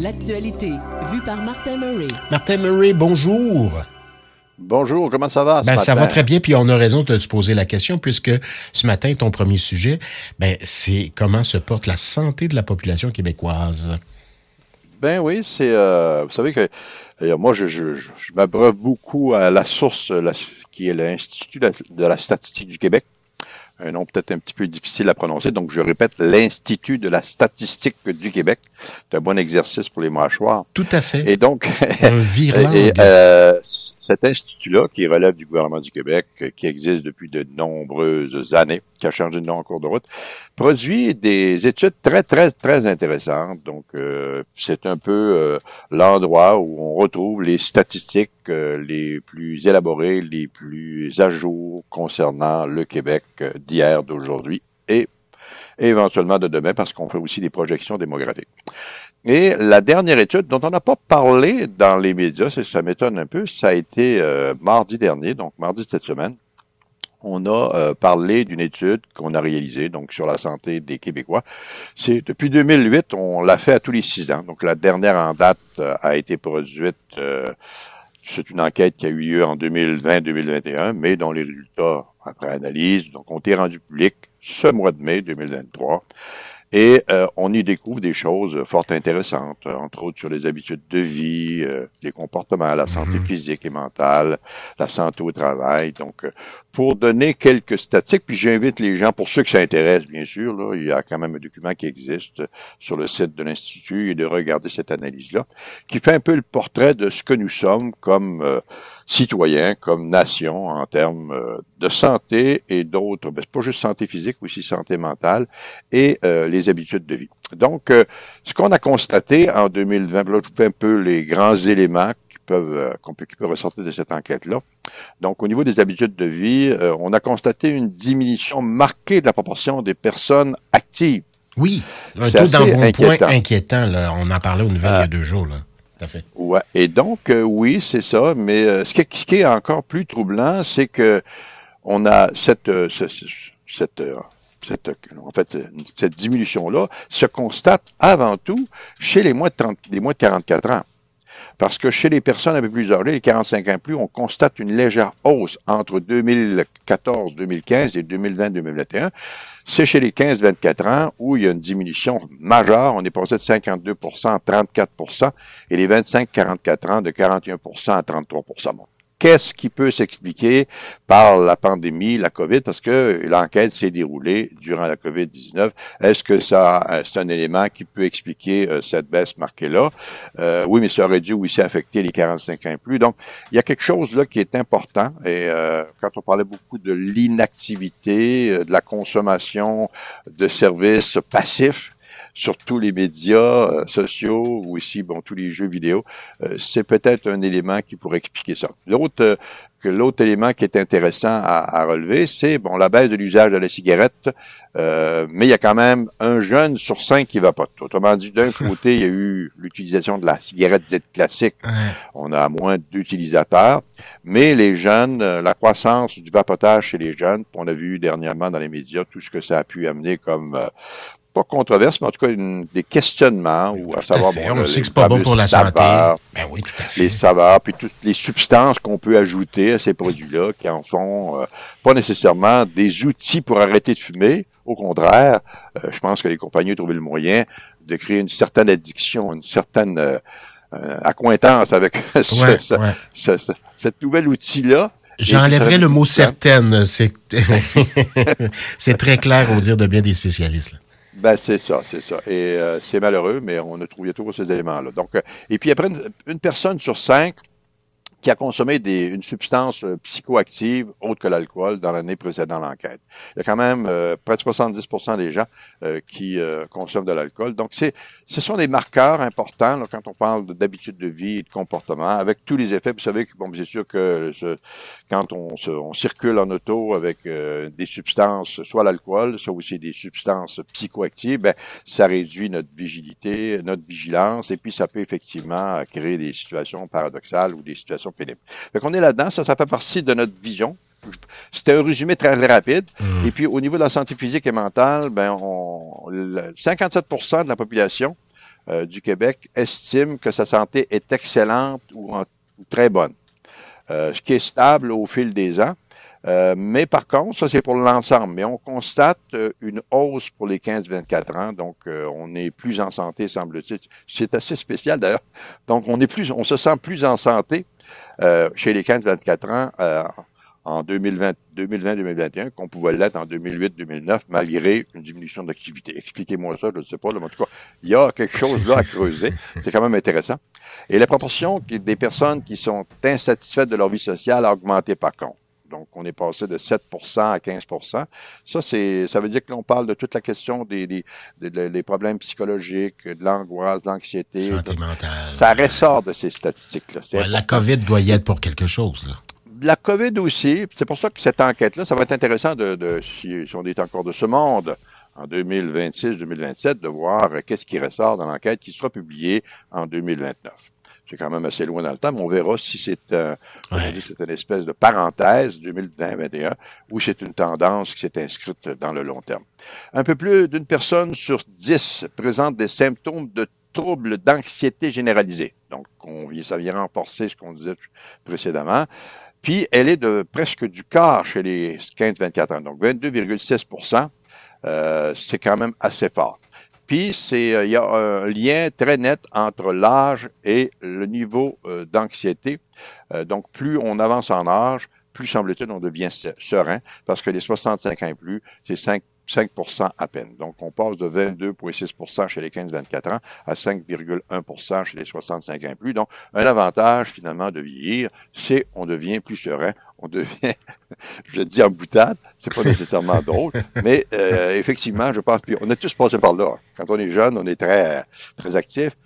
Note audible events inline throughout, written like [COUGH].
L'actualité, vue par Martin Murray. Martin Murray, bonjour. Bonjour, comment ça va? Ben, ça va très bien, puis on a raison de te poser la question, puisque ce matin, ton premier sujet, ben, c'est comment se porte la santé de la population québécoise. Ben oui, c'est. Euh, vous savez que moi, je, je, je m'abreuve beaucoup à la source qui est l'Institut de la statistique du Québec un nom peut-être un petit peu difficile à prononcer, donc je répète, l'Institut de la statistique du Québec. C'est un bon exercice pour les mâchoires. Tout à fait. Et donc, [LAUGHS] un et, euh, cet institut-là, qui relève du gouvernement du Québec, qui existe depuis de nombreuses années, qui a changé de nom en cours de route, produit des études très, très, très intéressantes. Donc, euh, c'est un peu euh, l'endroit où on retrouve les statistiques les plus élaborées, les plus à jour concernant le Québec d'hier, d'aujourd'hui et éventuellement de demain, parce qu'on fait aussi des projections démographiques. Et la dernière étude dont on n'a pas parlé dans les médias, ça m'étonne un peu, ça a été mardi dernier, donc mardi cette semaine, on a euh, parlé d'une étude qu'on a réalisée donc sur la santé des Québécois. C'est depuis 2008, on l'a fait à tous les six ans. Donc la dernière en date euh, a été produite. C'est une enquête qui a eu lieu en 2020-2021, mais dont les résultats après analyse ont été rendus publics ce mois de mai 2023. Et euh, on y découvre des choses fort intéressantes, entre autres sur les habitudes de vie, euh, les comportements, la santé mhm. physique et mentale, la santé au travail. Donc, euh, pour donner quelques statistiques, puis j'invite les gens, pour ceux qui s'intéressent, bien sûr, là, il y a quand même un document qui existe sur le site de l'Institut et de regarder cette analyse-là, qui fait un peu le portrait de ce que nous sommes comme citoyens, comme nation en termes de santé et d'autres, ben, pas juste santé physique, aussi santé mentale et les habitudes de vie. Donc, euh, ce qu'on a constaté en 2020, là, je vous fais un peu les grands éléments qui peuvent, euh, qu'on peut, qui peuvent ressortir de cette enquête-là. Donc, au niveau des habitudes de vie, euh, on a constaté une diminution marquée de la proportion des personnes actives. Oui, un taux d'embonpoint inquiétant. inquiétant là. On en parlait au niveau il y a deux jours, là. Ouais. Et donc, oui, c'est ça. Mais ce, qui, ce, qui, est encore plus troublant, c'est que on a cette, cette cette, en fait, cette diminution-là se constate avant tout chez les moins de, 30, les moins de 44 ans. Parce que chez les personnes un peu plus âgées, les 45 ans plus, on constate une légère hausse entre 2014-2015 et 2020-2021. C'est chez les 15-24 ans où il y a une diminution majeure. On est passé de 52% à 34% et les 25-44 ans de 41% à 33 qu'est-ce qui peut s'expliquer par la pandémie, la COVID, parce que l'enquête s'est déroulée durant la COVID-19. Est-ce que ça, euh, c'est un élément qui peut expliquer euh, cette baisse marquée-là? Euh, oui, mais ça aurait dû aussi affecter les 45 ans et plus. Donc, il y a quelque chose là qui est important. Et quand on parlait beaucoup de l'inactivité, de la consommation de services passifs, sur tous les médias euh, sociaux ou aussi bon tous les jeux vidéo, euh, c'est peut-être un élément qui pourrait expliquer ça. L'autre euh, que l'autre élément qui est intéressant à, relever, c'est bon la baisse de l'usage de la cigarette, mais il y a quand même un jeune sur cinq qui va pas. Autrement dit, d'un côté, il y a eu l'utilisation de la cigarette dite classique. On a moins d'utilisateurs, mais les jeunes, la croissance du vapotage chez les jeunes, on a vu dernièrement dans les médias tout ce que ça a pu amener comme pas controverse, mais en tout cas des questionnements ou à savoir bon, on sait que pas bon pour la saveurs, Ben oui, tout à fait. les saveurs, puis toutes les substances qu'on peut ajouter à ces produits-là, qui en font euh, pas nécessairement des outils pour arrêter de fumer. Au contraire, euh, je pense que les compagnies ont trouvé le moyen de créer une certaine addiction, une certaine euh, accointance avec [LAUGHS] ce, cet nouvel outil-là. J'enlèverais le mot certaine. [LAUGHS] C'est très clair au dire de bien des spécialistes. Ben, c'est ça, c'est ça. Et euh, c'est malheureux, mais on a trouvé toujours ces éléments-là. Donc, euh, et puis après, une, personne sur cinq qui a consommé des, une substance euh, psychoactive autre que l'alcool dans l'année précédant l'enquête. Il y a quand même euh, près de 70 des gens euh, qui consomment de l'alcool. Donc, c'est, ce sont des marqueurs importants là, quand on parle d'habitude de vie et de comportement, avec tous les effets. Vous savez que, bon, c'est sûr que quand on, on, circule en auto avec des substances, soit l'alcool, soit aussi des substances psychoactives, ben, ça réduit notre vigilité, notre vigilance, et puis ça peut effectivement créer des situations paradoxales ou des situations pénible. Fait qu'on est là-dedans, ça, ça fait partie de notre vision. C'était un résumé très rapide. Mmh. Et puis, au niveau de la santé physique et mentale, ben, on, 57% de la population euh, du Québec estime que sa santé est excellente ou, très bonne, euh, ce qui est stable au fil des ans. Euh, mais par contre, ça c'est pour l'ensemble. Mais on constate une hausse pour les 15-24 ans, donc on est plus en santé, semble-t-il. C'est assez spécial d'ailleurs. Donc on est plus, on se sent plus en santé chez les 15-24 ans en 2020-2021 qu'on pouvait l'être en 2008-2009 malgré une diminution d'activité. Expliquez-moi ça, je ne sais pas. mais en tout cas, il y a quelque chose là à creuser. [LAUGHS] C'est quand même intéressant. Et la proportion des personnes qui sont insatisfaites de leur vie sociale a augmenté par contre. Donc, on est passé de 7% à 15% Ça, c'est, ça veut dire que l'on parle de toute la question des, des, problèmes psychologiques, de l'angoisse, de l'anxiété. Ça ressort de ces statistiques-là. la COVID doit y être pour quelque chose. Là la COVID aussi, c'est pour ça que cette enquête-là, ça va être intéressant de, de si, on est encore de ce monde en 2026-2027, de voir qu'est-ce qui ressort dans l'enquête qui sera publiée en 2029. C'est quand même assez loin dans le temps, mais on verra si c'est euh, c'est une espèce de parenthèse 2020-2021 ou c'est une tendance qui s'est inscrite dans le long terme. Un peu plus d'une personne sur dix présente des symptômes de troubles d'anxiété généralisée. Donc, on, ça vient renforcer ce qu'on disait précédemment. Puis, elle est de presque du quart chez les 15-24 ans. Donc, 22,6 euh, c'est quand même assez fort. Puis, c'est, euh, il y a un lien très net entre l'âge et le niveau euh, d'anxiété. Donc, plus on avance en âge, plus semble-t-il on devient serein, parce que les 65 ans et plus, c'est 5 5% à peine. Donc, on passe de 22,6% chez les 15-24 ans à 5,1% chez les 65 ans et plus. Donc, un avantage, finalement, de vieillir, c'est on devient plus serein, on devient, [LAUGHS] je dis en boutade, c'est pas nécessairement drôle, mais euh, effectivement, je pense, puis on a tous passé par là. Quand on est jeune, on est très, très actif.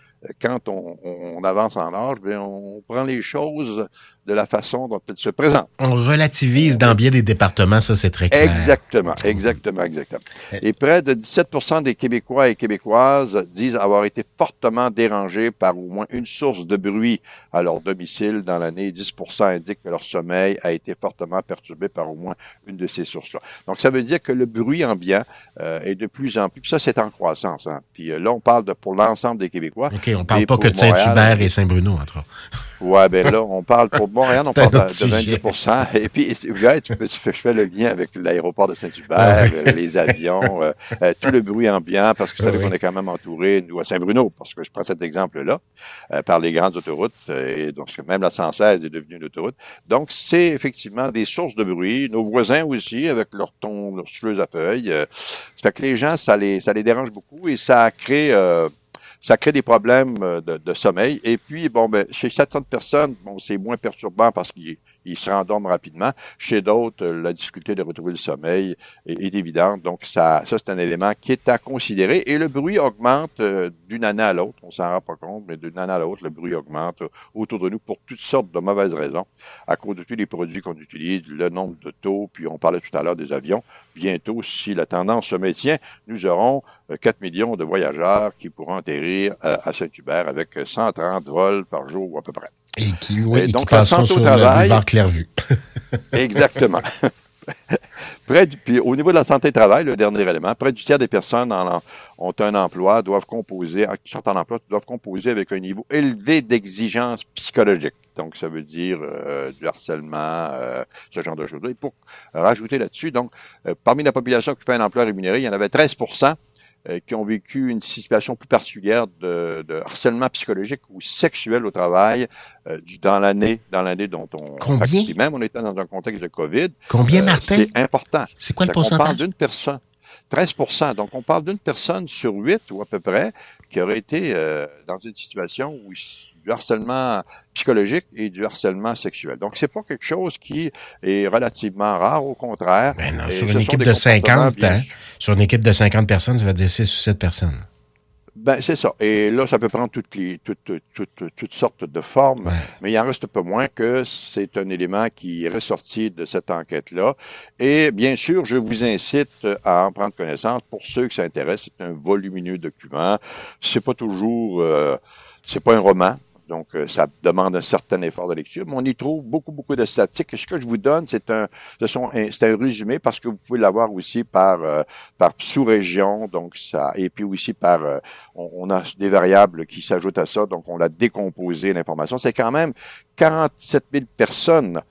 Quand on, avance en âge, bien, on prend les choses de la façon dont elle se présente. On relativise dans bien des départements, ça c'est très clair. Exactement, exactement, exactement. Et près de 17% des Québécois et Québécoises disent avoir été fortement dérangés par au moins une source de bruit à leur domicile dans l'année. 10% indiquent que leur sommeil a été fortement perturbé par au moins une de ces sources-là. Donc ça veut dire que le bruit ambiant euh, est de plus en plus, puis ça c'est en croissance. Hein. Puis euh, là on parle de pour l'ensemble des Québécois. OK, on parle pas que de Saint-Hubert et Saint-Bruno, entre autres. Ouais, ben là, on parle pour Montréal, [LAUGHS] on parle de 22% Et puis, tu peux, je fais le lien avec l'aéroport de Saint-Hubert, ah euh, les avions, euh, euh, tout le bruit ambiant, parce que vous savez qu'on est quand même entouré, nous, à Saint-Bruno, parce que je prends cet exemple-là, par les grandes autoroutes, et donc même la 116 est devenue une autoroute. Donc, c'est effectivement des sources de bruit. Nos voisins aussi, avec leur ton, leur souffleuse à feuilles. ça fait que les gens, ça les, ça les dérange beaucoup et ça crée ça crée des problèmes euh, de, sommeil. Et puis, bon, ben, chez certaines personnes, bon, c'est moins perturbant parce qu'il ils se rendorment rapidement. Chez d'autres, euh, la difficulté de retrouver le sommeil est, évidente. Donc, ça, ça c'est un élément qui est à considérer. Et le bruit augmente euh, d'une année à l'autre. On s'en rend pas compte, mais d'une année à l'autre, le bruit augmente autour de nous pour toutes sortes de mauvaises raisons. À cause de tous les produits qu'on utilise, le nombre de taux, puis on parlait tout à l'heure des avions. Bientôt, si la tendance se maintient, nous aurons 4 euh, millions de voyageurs qui pourront atterrir à Saint-Hubert avec 130 vols par jour à peu près. Et qui, oui, donc, la santé au travail. Clairvue. [LAUGHS] exactement. [LAUGHS] près du, puis au niveau de la santé au travail, le dernier élément, près du tiers des personnes en, ont un emploi, doivent composer, qui sont en emploi, doivent composer avec un niveau élevé d'exigence psychologique. Donc, ça veut dire euh, du harcèlement, euh, ce genre de choses. Et pour rajouter là-dessus, donc, euh, parmi la population qui fait un emploi rémunéré, il y en avait 13 euh, qui ont vécu une situation plus particulière de, de harcèlement psychologique ou sexuel au travail euh, dans l'année dans l'année dont on combien? même on était dans un contexte de Covid. Combien euh, Martin? C'est important. C'est quoi le pourcentage? On parle d'une personne. 13% Donc on parle d'une personne sur huit ou à peu près qui aurait été dans une situation où du harcèlement psychologique et du harcèlement sexuel. Donc, c'est pas quelque chose qui est relativement rare, au contraire. Ben sur une équipe de 50, hein, sur une équipe de 50 personnes, ça va dire 6 ou 7 personnes. Ben, c'est ça. Et là, ça peut prendre toutes, les, toutes, toutes, toutes sortes de formes, mais il en reste pas moins que c'est un élément qui est ressorti de cette enquête-là. Et bien sûr, je vous incite à en prendre connaissance. Pour ceux qui s'intéressent, c'est un volumineux document. C'est pas toujours, euh, c'est pas un roman. Donc, ça demande un certain effort de lecture, mais on y trouve beaucoup, beaucoup de statistiques. Ce que je vous donne, c'est un, c'est un résumé parce que vous pouvez l'avoir aussi par, par sous-région, donc ça, et puis aussi par, on, on, a des variables qui s'ajoutent à ça, donc on l'a décomposé l'information. C'est quand même 47 000 personnes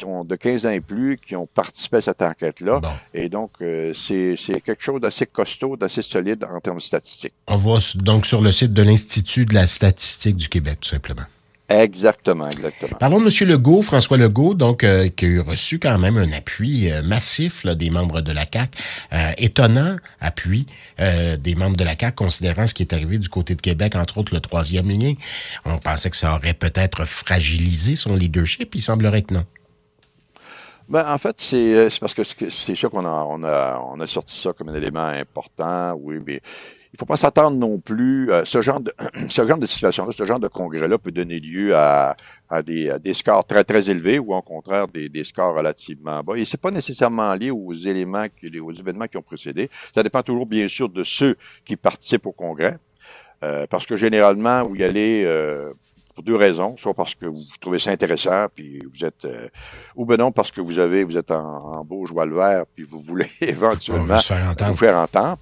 qui ont de 15 ans et plus qui ont participé à cette enquête-là. Et donc, euh, c'est quelque chose d'assez costaud, d'assez solide en termes statistiques. On va donc sur le site de l'Institut de la statistique du Québec, tout simplement. Exactement, exactement. Parlons de M. Legault, François Legault, donc euh, qui a eu reçu quand même un appui euh, massif des membres de la CAC, étonnant appui des membres de la CAC, considérant ce qui est arrivé du côté de Québec, entre autres le troisième lien. On pensait que ça aurait peut-être fragilisé son leadership, il semblerait que non. Ben, en fait, c'est euh, parce que c'est sûr qu'on a, on a, on a sorti ça comme un élément important, oui, mais il faut pas s'attendre non plus. Euh, ce genre de [CLEARS THROAT] ce genre de situation-là, ce genre de congrès-là peut donner lieu à, à, des, des, scores très très élevés ou au contraire des, des scores relativement bas. Et c'est pas nécessairement lié aux éléments, qui, aux événements qui ont précédé. Ça dépend toujours bien sûr de ceux qui participent au congrès. Euh, parce que généralement, vous y allez euh, pour deux raisons, soit parce que vous trouvez ça intéressant, puis vous êtes, euh, ou ben non parce que vous avez, vous êtes en, beau joie le vert, puis vous voulez [LAUGHS] éventuellement vous faire entendre.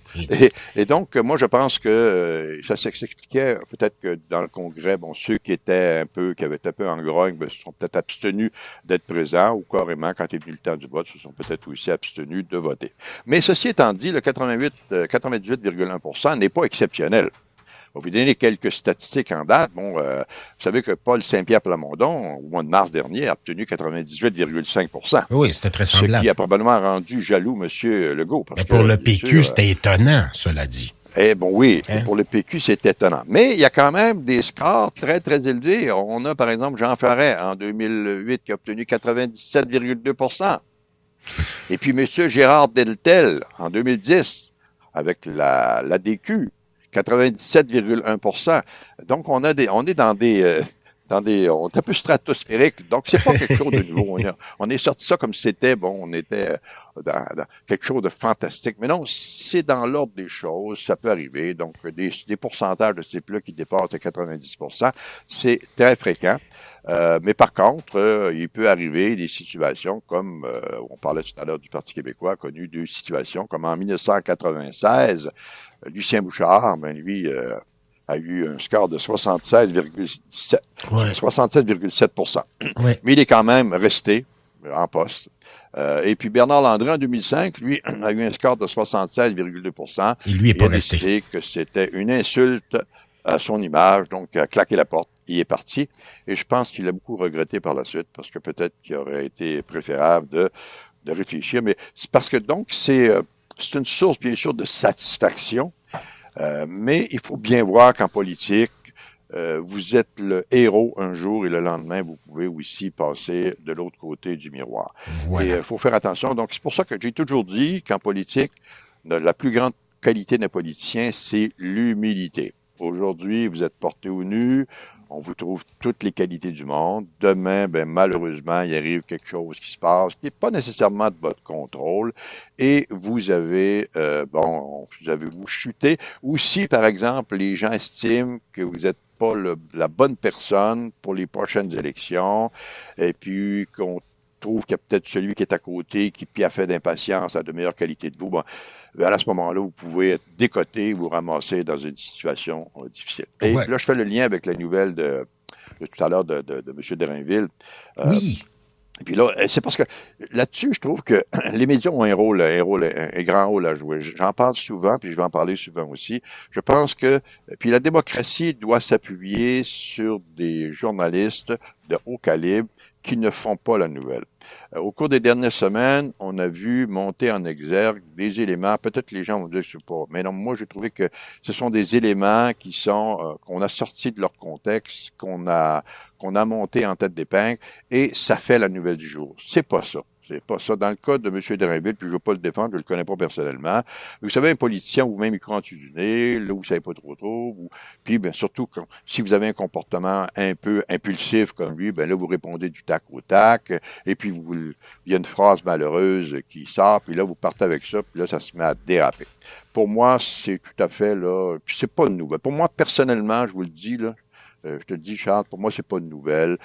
Et, donc, moi, je pense que euh, ça s'expliquait peut-être que dans le Congrès, bon, ceux qui étaient un peu, qui avaient un peu en grogne, ben, se sont peut-être abstenus d'être présents, ou carrément, quand est venu le temps du vote, se sont peut-être aussi abstenus de voter. Mais ceci étant dit, le 88, 98,1% euh, n'est pas exceptionnel. On va vous donner quelques statistiques en date. Bon, euh, vous savez que Paul Saint-Pierre Plamondon, au mois de mars dernier, a obtenu 98,5% Oui, c'était très semblable. Ce qui a probablement rendu jaloux M. Legault. Mais pour le PQ, c'était étonnant, cela dit. Eh bon, oui, hein? pour le PQ, c'est étonnant. Mais il y a quand même des scores très, très élevés. On a, par exemple, Jean Ferret, en 2008, qui a obtenu 97,2% Et puis M. Gérard Deltel, en 2010, avec la, la DQ, 97,1% Donc, on a des, on est dans des, euh, dans des, on est un peu stratosphérique. Donc, c'est pas quelque chose de [LAUGHS] nouveau. On, est sorti ça comme si c'était, bon, on était euh, dans, quelque chose de fantastique. Mais non, c'est dans l'ordre des choses. Ça peut arriver. Donc, des, des pourcentages de ces type qui dépassent 90% c'est très fréquent. Euh, mais par contre, il peut arriver des situations comme, on parlait tout à l'heure du Parti québécois, connu deux situations, comme en 1996, Lucien Bouchard, ben lui, euh, a eu un score de 76,7 67,7% [CLEARS THROAT] Mais il est quand même resté en poste. Euh, et puis Bernard Landry, en 2005, lui, [CLEARS THROAT] a eu un score de 76,2% Il lui est pas a décidé que c'était une insulte à son image, donc il a claqué la porte. Il est parti. Et je pense qu'il a beaucoup regretté par la suite, parce que peut-être qu'il aurait été préférable de, de réfléchir. Mais c'est parce que donc c'est euh, c'est une source, bien sûr, de satisfaction, euh, mais il faut bien voir qu'en politique, euh, vous êtes le héros un jour et le lendemain, vous pouvez aussi passer de l'autre côté du miroir. Et il euh, faut faire attention. Donc, c'est pour ça que j'ai toujours dit qu'en politique, la plus grande qualité d'un politicien, c'est l'humilité. Aujourd'hui, vous êtes porté au nu, on vous trouve toutes les qualités du monde. Demain, ben, malheureusement, il arrive quelque chose qui se passe qui n'est pas nécessairement de votre contrôle et vous avez, euh, bon, vous avez vous chuté. Ou si, par exemple, les gens estiment que vous n'êtes pas la bonne personne pour les prochaines élections et puis qu'on trouve qu'il y a peut-être celui qui est à côté qui a fait d'impatience a de meilleures qualités de vous, bon, ben, à ce moment-là, vous pouvez être décoté, vous ramasser dans une situation euh, difficile. Et là, je fais le lien avec la nouvelle de, tout à l'heure de, de, de, M. Derinville. Euh, oui. Et puis là, c'est parce que là-dessus, je trouve que [CLEARS THROAT] les médias ont un rôle, un rôle, un, grand rôle à jouer. J'en parle souvent, puis je vais en parler souvent aussi. Je pense que, puis la démocratie doit s'appuyer sur des journalistes de haut calibre qui ne font pas la nouvelle. Euh, au cours des dernières semaines, on a vu monter en exergue des éléments, peut-être les gens vont dire que pas, mais non, moi j'ai trouvé que ce sont des éléments qui sont, euh, qu'on a sortis de leur contexte, qu'on a, qu'on a monté en tête d'épingle, et ça fait la nouvelle du jour. C'est pas ça. C'est pas ça. Dans le cas de M. Derinville, puis je ne veux pas le défendre, je le connais pas personnellement. Vous savez, un politicien, vous-même, il croit du nez, là, vous savez pas trop trop. Vous... Puis, ben, surtout, si vous avez un comportement un peu impulsif comme lui, ben là, vous répondez du tac au tac. Et puis, vous, il y a une phrase malheureuse qui sort, puis là, vous partez avec ça, puis là, ça se met à déraper. Pour moi, c'est tout à fait, là, puis c'est pas nous. Pour moi, personnellement, je vous le dis, là, je te le dis, Charles, pour moi, c'est pas une nouvelle.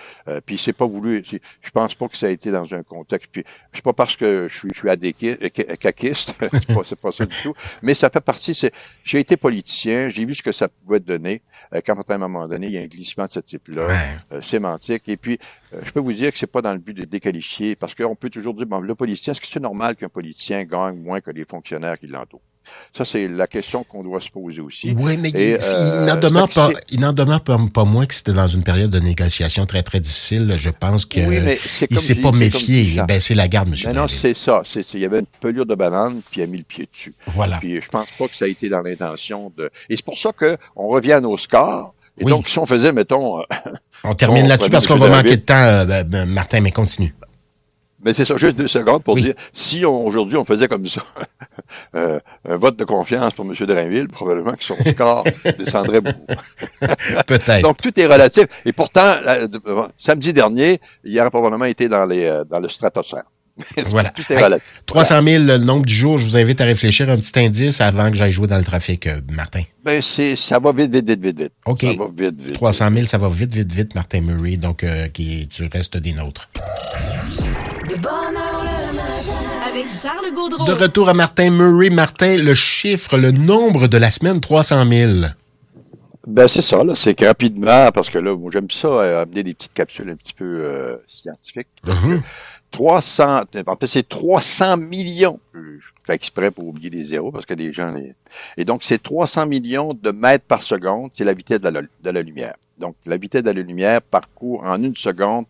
puis c'est pas voulu. Je pense pas que ça a été dans un contexte. Puis c'est pas parce que je suis, je suis caquiste, [LAUGHS] c'est pas, pas ça du tout. Mais ça fait partie. J'ai été politicien, j'ai vu ce que ça pouvait donner quand à un moment donné, il y a un glissement de ce type-là, sémantique. Et puis, je peux vous dire que c'est pas dans le but de déqualifier, parce qu'on peut toujours dire, bon, le politicien, est-ce que c'est normal qu'un politicien gagne moins que les fonctionnaires qui l'entourent? Ça, c'est la question qu'on doit se poser aussi. Oui, mais il, euh, n'en demeure, pas, il n'en demeure pas, moins que c'était dans une période de négociation très, très difficile. Je pense qu'il ne s'est pas méfié. Ben, c'est la garde, monsieur. Mais non, c'est ça. Il y avait une pelure de banane, puis il a mis le pied dessus. Voilà. Puis je pense pas que ça a été dans l'intention de... Et c'est pour ça qu'on revient à nos scores. Et donc, si on faisait, mettons... Euh, on termine [LAUGHS] là-dessus parce qu'on va manquer de temps, euh, ben, ben, Martin, mais continue. Mais c'est ça, juste deux secondes pour dire, si aujourd'hui on faisait comme ça, [LAUGHS] euh, un vote de confiance pour M. Drainville, probablement que son [LAUGHS] score descendrait beaucoup. [LAUGHS] Peut-être. Donc tout est relatif. Et pourtant, samedi dernier, il aurait probablement été dans, les, euh, dans le stratosphère. voilà. Tout est relatif? 300 000 le nombre du jour. Je vous invite à réfléchir un petit indice avant que j'aille jouer dans le trafic, euh, Martin. Ben, c'est, ça va vite, vite, vite, vite, vite. OK. Ça va vite, vite. 300 000, ça va vite, vite, vite, Martin Murray. Donc, qui, tu restes des nôtres. De bonne heure le matin avec Charles Gaudreau. De retour à Martin Murray. Martin, le chiffre, le nombre de la semaine, 300 000. Ben c'est ça, là. C'est que rapidement, parce que là, moi j'aime ça, euh, amener des petites capsules un petit peu euh, scientifiques. 300, mm-hmm. en fait, c'est 300 millions. Je fais exprès pour oublier les zéros parce que les gens les... Et donc, c'est 300 millions de mètres par seconde, c'est la vitesse de la, de la lumière. Donc, la vitesse de la lumière parcourt en une seconde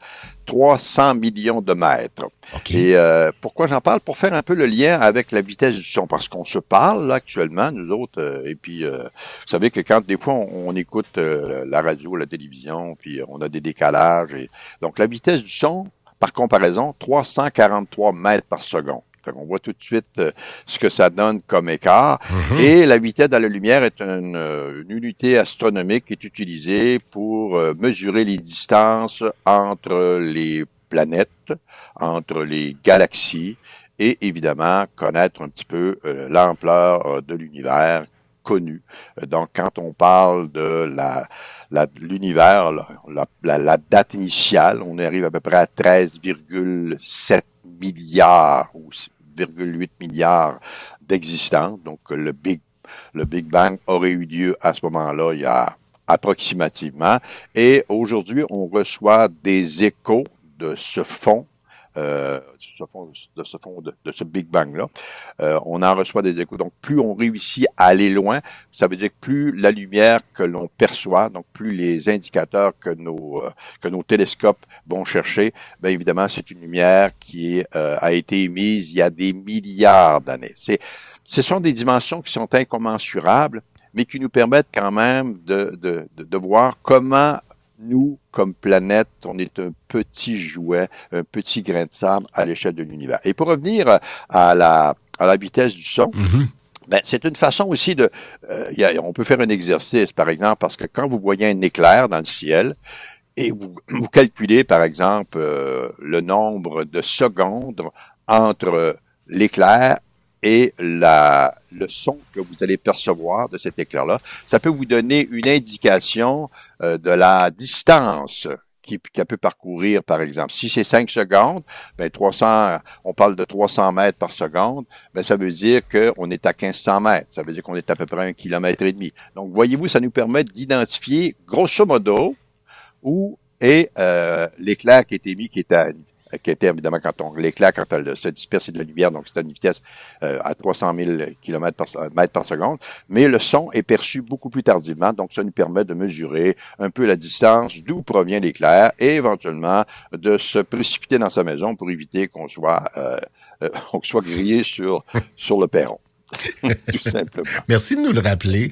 300 millions de mètres. Et euh, pourquoi j'en parle? Pour faire un peu le lien avec la vitesse du son, parce qu'on se parle là, actuellement, nous autres, euh, et puis euh, vous savez que quand des fois on, écoute la radio, la télévision, puis on a des décalages. Et, donc, la vitesse du son, par comparaison, 343 mètres par seconde. On voit tout de suite euh, ce que ça donne comme écart. Mhm. Et la vitesse de la lumière est une, euh, unité astronomique qui est utilisée pour euh, mesurer les distances entre les planètes, entre les galaxies et évidemment connaître un petit peu l'ampleur de l'univers connu. Donc, quand on parle de la, l'univers, la, la, la, date initiale, on arrive à peu près à 13,7 milliards ou 8 milliards d'existence. Donc, le Big, le Big Bang aurait eu lieu à ce moment-là il y a approximativement. Et aujourd'hui, on reçoit des échos de ce fond euh, de ce de, ce Big Bang-là. Euh, on en reçoit des échos. Donc, plus on réussit à aller loin, ça veut dire que plus la lumière que l'on perçoit, donc plus les indicateurs que nos, euh, que nos télescopes vont chercher, bien évidemment, c'est une lumière qui euh, a été émise il y a des milliards d'années. C'est, ce sont des dimensions qui sont incommensurables, mais qui nous permettent quand même de, de, de voir comment nous, comme planète, on est un petit jouet, un petit grain de sable à l'échelle de l'univers. Et pour revenir à la, à la vitesse du son, mm-hmm. ben, c'est une façon aussi de... Euh, on peut faire un exercice, par exemple, parce que quand vous voyez un éclair dans le ciel, et vous, vous calculez, par exemple, euh, le nombre de secondes entre l'éclair et la, le son que vous allez percevoir de cet éclair-là. Ça peut vous donner une indication de la distance qu'elle peut parcourir, par exemple. Si c'est 5 secondes, ben 300, on parle de 300 mètres par seconde, ben ça veut dire qu'on est à 1500 mètres. Ça veut dire qu'on est à peu près un kilomètre et demi. Donc, voyez-vous, ça nous permet d'identifier, grosso modo, où est euh, l'éclair qui est émis, qui est à qui était évidemment quand on l'éclair, quand elle se disperse de la lumière, donc c'est à une vitesse euh, à 300 000 km par, seconde, mais le son est perçu beaucoup plus tardivement, donc ça nous permet de mesurer un peu la distance d'où provient l'éclair et éventuellement de se précipiter dans sa maison pour éviter qu'on soit euh, euh [LAUGHS] soit grillé sur sur le perron. [LAUGHS] Tout simplement. Merci de nous le rappeler.